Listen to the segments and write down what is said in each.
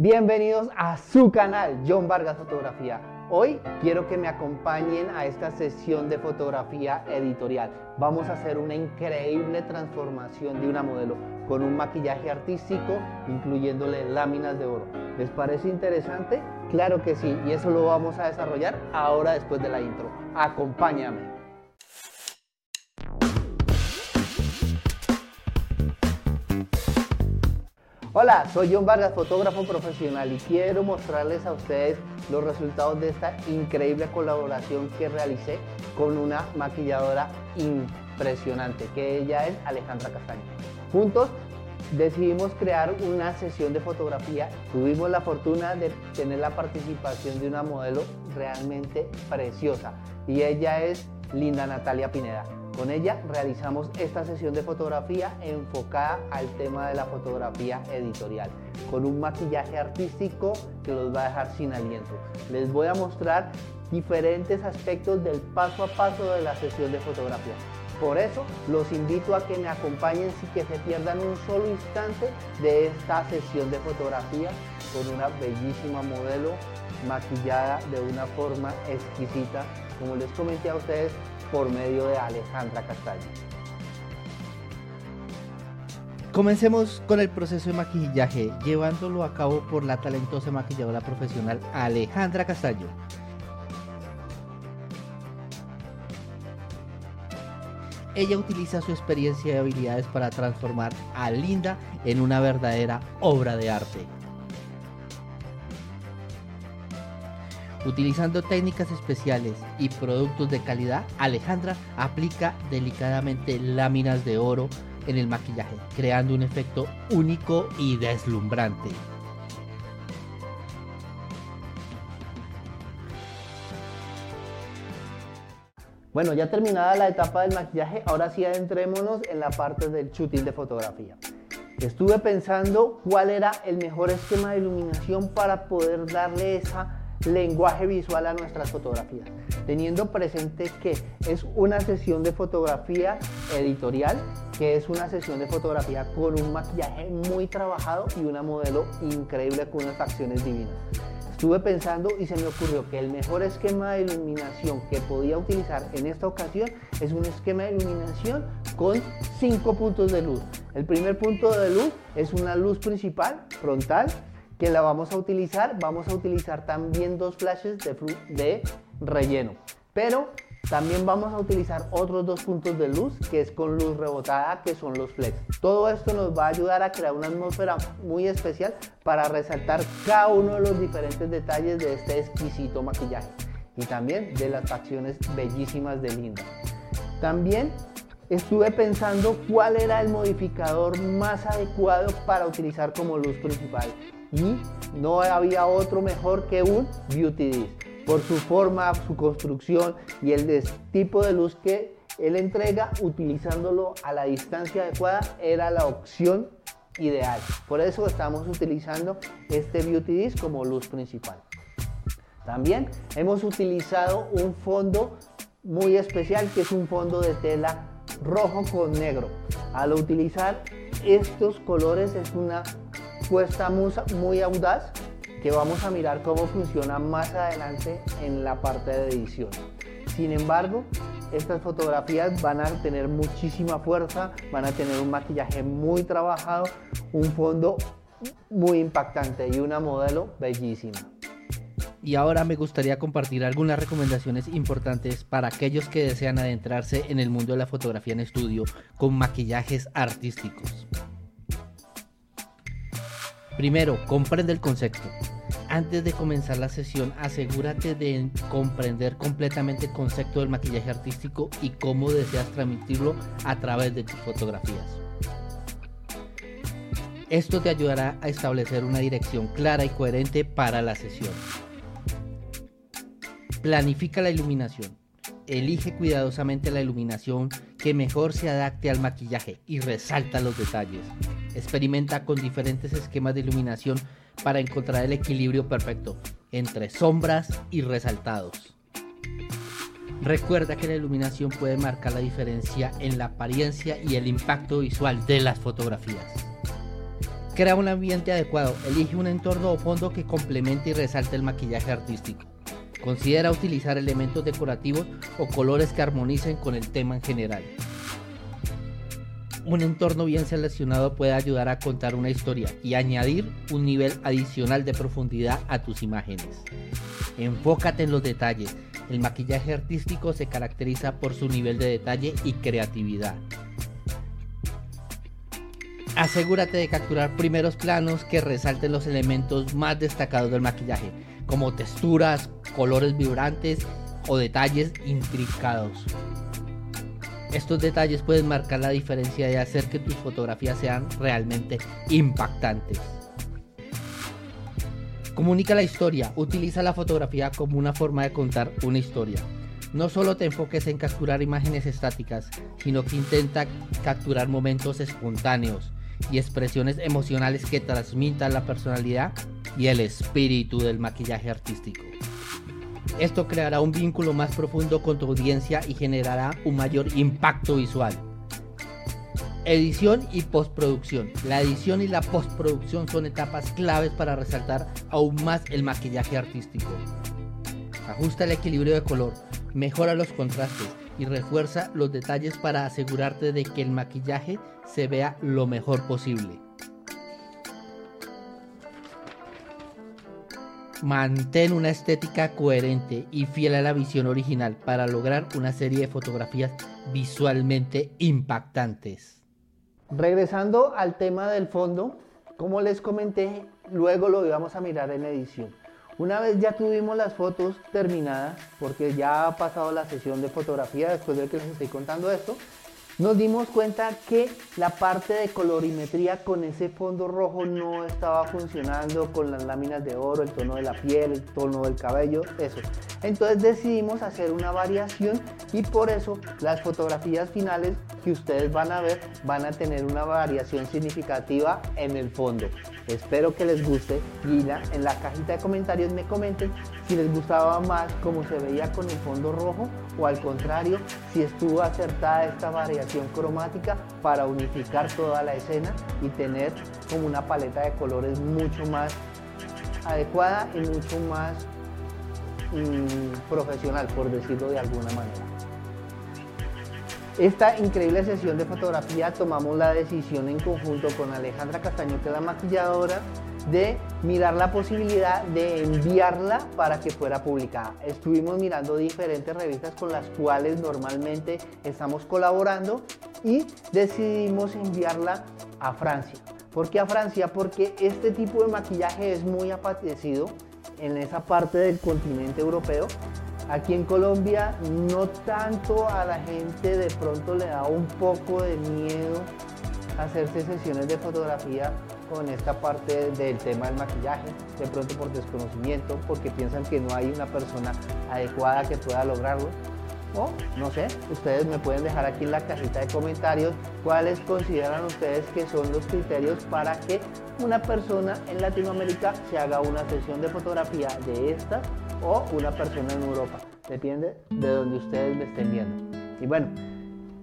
Bienvenidos a su canal, John Vargas Fotografía. Hoy quiero que me acompañen a esta sesión de fotografía editorial. Vamos a hacer una increíble transformación de una modelo con un maquillaje artístico, incluyéndole láminas de oro. ¿Les parece interesante? Claro que sí, y eso lo vamos a desarrollar ahora después de la intro. Acompáñame. Hola, soy John Vargas, fotógrafo profesional y quiero mostrarles a ustedes los resultados de esta increíble colaboración que realicé con una maquilladora impresionante, que ella es Alejandra Castaño. Juntos decidimos crear una sesión de fotografía. Tuvimos la fortuna de tener la participación de una modelo realmente preciosa y ella es Linda Natalia Pineda. Con ella realizamos esta sesión de fotografía enfocada al tema de la fotografía editorial, con un maquillaje artístico que los va a dejar sin aliento. Les voy a mostrar diferentes aspectos del paso a paso de la sesión de fotografía. Por eso los invito a que me acompañen sin que se pierdan un solo instante de esta sesión de fotografía con una bellísima modelo maquillada de una forma exquisita, como les comenté a ustedes, por medio de Alejandra Castaño. Comencemos con el proceso de maquillaje, llevándolo a cabo por la talentosa maquilladora profesional Alejandra Castaño. Ella utiliza su experiencia y habilidades para transformar a Linda en una verdadera obra de arte. Utilizando técnicas especiales y productos de calidad, Alejandra aplica delicadamente láminas de oro en el maquillaje, creando un efecto único y deslumbrante. Bueno, ya terminada la etapa del maquillaje, ahora sí adentrémonos en la parte del shooting de fotografía. Estuve pensando cuál era el mejor esquema de iluminación para poder darle esa lenguaje visual a nuestras fotografías, teniendo presente que es una sesión de fotografía editorial, que es una sesión de fotografía con un maquillaje muy trabajado y una modelo increíble con unas facciones divinas. Estuve pensando y se me ocurrió que el mejor esquema de iluminación que podía utilizar en esta ocasión es un esquema de iluminación con cinco puntos de luz. El primer punto de luz es una luz principal frontal que la vamos a utilizar. Vamos a utilizar también dos flashes de, relleno. Pero también vamos a utilizar otros dos puntos de luz, que es con luz rebotada, que son los flex. Todo esto nos va a ayudar a crear una atmósfera muy especial para resaltar cada uno de los diferentes detalles de este exquisito maquillaje y también de las facciones bellísimas de Linda. También estuve pensando cuál era el modificador más adecuado para utilizar como luz principal y no había otro mejor que un Beauty Disc por su forma, su construcción y el tipo de luz que él entrega utilizándolo a la distancia adecuada era la opción ideal. Por eso estamos utilizando este Beauty Disc como luz principal. También hemos utilizado un fondo muy especial que es un fondo de tela rojo con negro. Al utilizar estos colores es una puesta muy audaz que vamos a mirar cómo funciona más adelante en la parte de edición. Sin embargo, estas fotografías van a tener muchísima fuerza, van a tener un maquillaje muy trabajado, un fondo muy impactante y una modelo bellísima. Y ahora me gustaría compartir algunas recomendaciones importantes para aquellos que desean adentrarse en el mundo de la fotografía en estudio con maquillajes artísticos. Primero, comprende el concepto. Antes de comenzar la sesión, asegúrate de comprender completamente el concepto del maquillaje artístico y cómo deseas transmitirlo a través de tus fotografías. Esto te ayudará a establecer una dirección clara y coherente para la sesión. Planifica la iluminación. Elige cuidadosamente la iluminación que mejor se adapte al maquillaje y resalta los detalles. Experimenta con diferentes esquemas de iluminación para encontrar el equilibrio perfecto entre sombras y resaltados. Recuerda que la iluminación puede marcar la diferencia en la apariencia y el impacto visual de las fotografías. Crea un ambiente adecuado, elige un entorno o fondo que complemente y resalte el maquillaje artístico. Considera utilizar elementos decorativos o colores que armonicen con el tema en general. Un entorno bien seleccionado puede ayudar a contar una historia y añadir un nivel adicional de profundidad a tus imágenes. Enfócate en los detalles. El maquillaje artístico se caracteriza por su nivel de detalle y creatividad. Asegúrate de capturar primeros planos que resalten los elementos más destacados del maquillaje, como texturas, colores vibrantes o detalles intricados. Estos detalles pueden marcar la diferencia y hacer que tus fotografías sean realmente impactantes. Comunica la historia, utiliza la fotografía como una forma de contar una historia. No solo te enfoques en capturar imágenes estáticas, sino que intenta capturar momentos espontáneos y expresiones emocionales que transmitan la personalidad y el espíritu del maquillaje artístico. Esto creará un vínculo más profundo con tu audiencia y generará un mayor impacto visual. Edición y postproducción. La edición y la postproducción son etapas claves para resaltar aún más el maquillaje artístico. Ajusta el equilibrio de color, mejora los contrastes y refuerza los detalles para asegurarte de que el maquillaje se vea lo mejor posible. Mantén una estética coherente y fiel a la visión original para lograr una serie de fotografías visualmente impactantes. Regresando al tema del fondo, como les comenté, luego lo íbamos a mirar en edición. Una vez ya tuvimos las fotos terminadas, porque ya ha pasado la sesión de fotografía después de que les estoy contando esto, nos dimos cuenta que la parte de colorimetría con ese fondo rojo no estaba funcionando con las láminas de oro, el tono de la piel, el tono del cabello, eso. Entonces decidimos hacer una variación y por eso las fotografías finales que ustedes van a ver van a tener una variación significativa en el fondo. Espero que les guste y en la cajita de comentarios me comenten si les gustaba más cómo se veía con el fondo rojo o al contrario si estuvo acertada esta variación cromática para unificar toda la escena y tener como una paleta de colores mucho más adecuada y mucho más mm, profesional por decirlo de alguna manera. Esta increíble sesión de fotografía tomamos la decisión en conjunto con Alejandra Castaño, que la maquilladora, de mirar la posibilidad de enviarla para que fuera publicada. Estuvimos mirando diferentes revistas con las cuales normalmente estamos colaborando y decidimos enviarla a Francia. ¿Por qué a Francia? Porque este tipo de maquillaje es muy apetecido en esa parte del continente europeo Aquí en Colombia no tanto a la gente de pronto le da un poco de miedo hacerse sesiones de fotografía con esta parte del tema del maquillaje, de pronto por desconocimiento, porque piensan que no hay una persona adecuada que pueda lograrlo. O no sé, ustedes me pueden dejar aquí en la cajita de comentarios cuáles consideran ustedes que son los criterios para que una persona en Latinoamérica se haga una sesión de fotografía de esta o una persona en Europa. Depende de donde ustedes me estén viendo. Y bueno,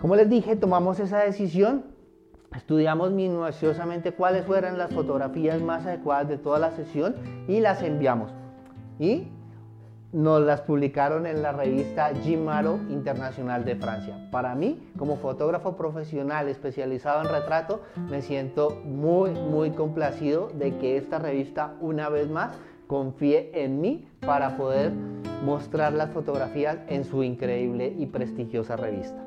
como les dije, tomamos esa decisión, estudiamos minuciosamente cuáles fueran las fotografías más adecuadas de toda la sesión y las enviamos. Y nos las publicaron en la revista Gimaro Internacional de Francia. Para mí, como fotógrafo profesional especializado en retrato, me siento muy, muy complacido de que esta revista, una vez más, confíe en mí para poder mostrar las fotografías en su increíble y prestigiosa revista.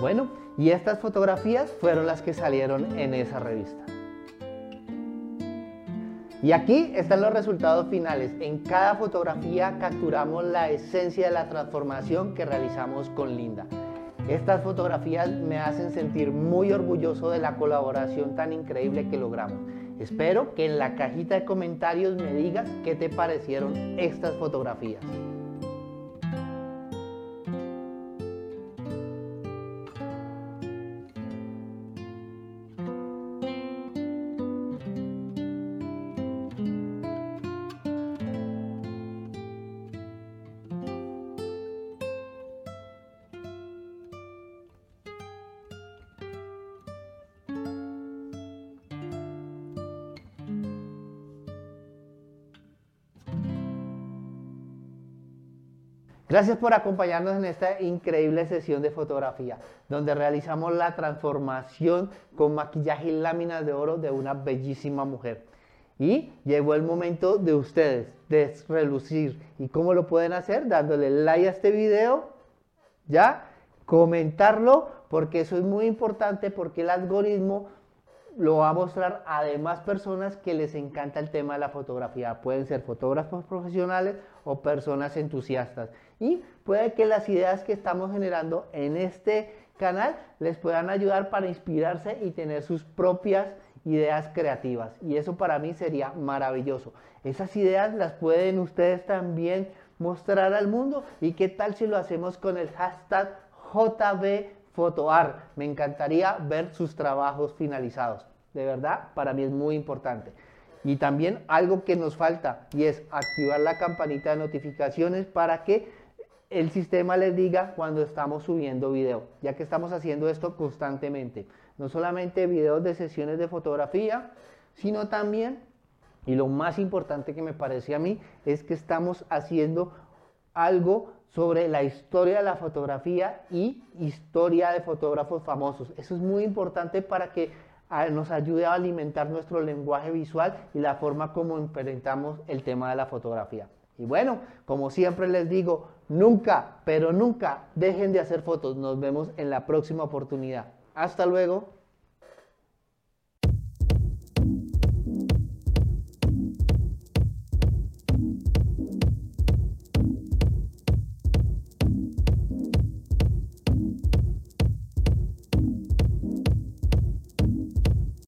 Bueno, y estas fotografías fueron las que salieron en esa revista. Y aquí están los resultados finales. En cada fotografía capturamos la esencia de la transformación que realizamos con Linda. Estas fotografías me hacen sentir muy orgulloso de la colaboración tan increíble que logramos. Espero que en la cajita de comentarios me digas qué te parecieron estas fotografías. Gracias por acompañarnos en esta increíble sesión de fotografía, donde realizamos la transformación con maquillaje y láminas de oro de una bellísima mujer. Y llegó el momento de ustedes de relucir. ¿Y cómo lo pueden hacer? Dándole like a este video, ¿ya? Comentarlo, porque eso es muy importante, porque el algoritmo lo va a mostrar a demás personas que les encanta el tema de la fotografía. Pueden ser fotógrafos profesionales o personas entusiastas. Y puede que las ideas que estamos generando en este canal les puedan ayudar para inspirarse y tener sus propias ideas creativas. Y eso para mí sería maravilloso. Esas ideas las pueden ustedes también mostrar al mundo. ¿Y qué tal si lo hacemos con el hashtag JBFotoArt? Me encantaría ver sus trabajos finalizados. De verdad, para mí es muy importante. Y también algo que nos falta y es activar la campanita de notificaciones para que el sistema les diga cuando estamos subiendo video, ya que estamos haciendo esto constantemente. No solamente videos de sesiones de fotografía, sino también, y lo más importante que me parece a mí, es que estamos haciendo algo sobre la historia de la fotografía y historia de fotógrafos famosos. Eso es muy importante para que ah, nos ayude a alimentar nuestro lenguaje visual y la forma como implementamos el tema de la fotografía. Y bueno, como siempre les digo, nunca, pero nunca dejen de hacer fotos. Nos vemos en la próxima oportunidad. Hasta luego.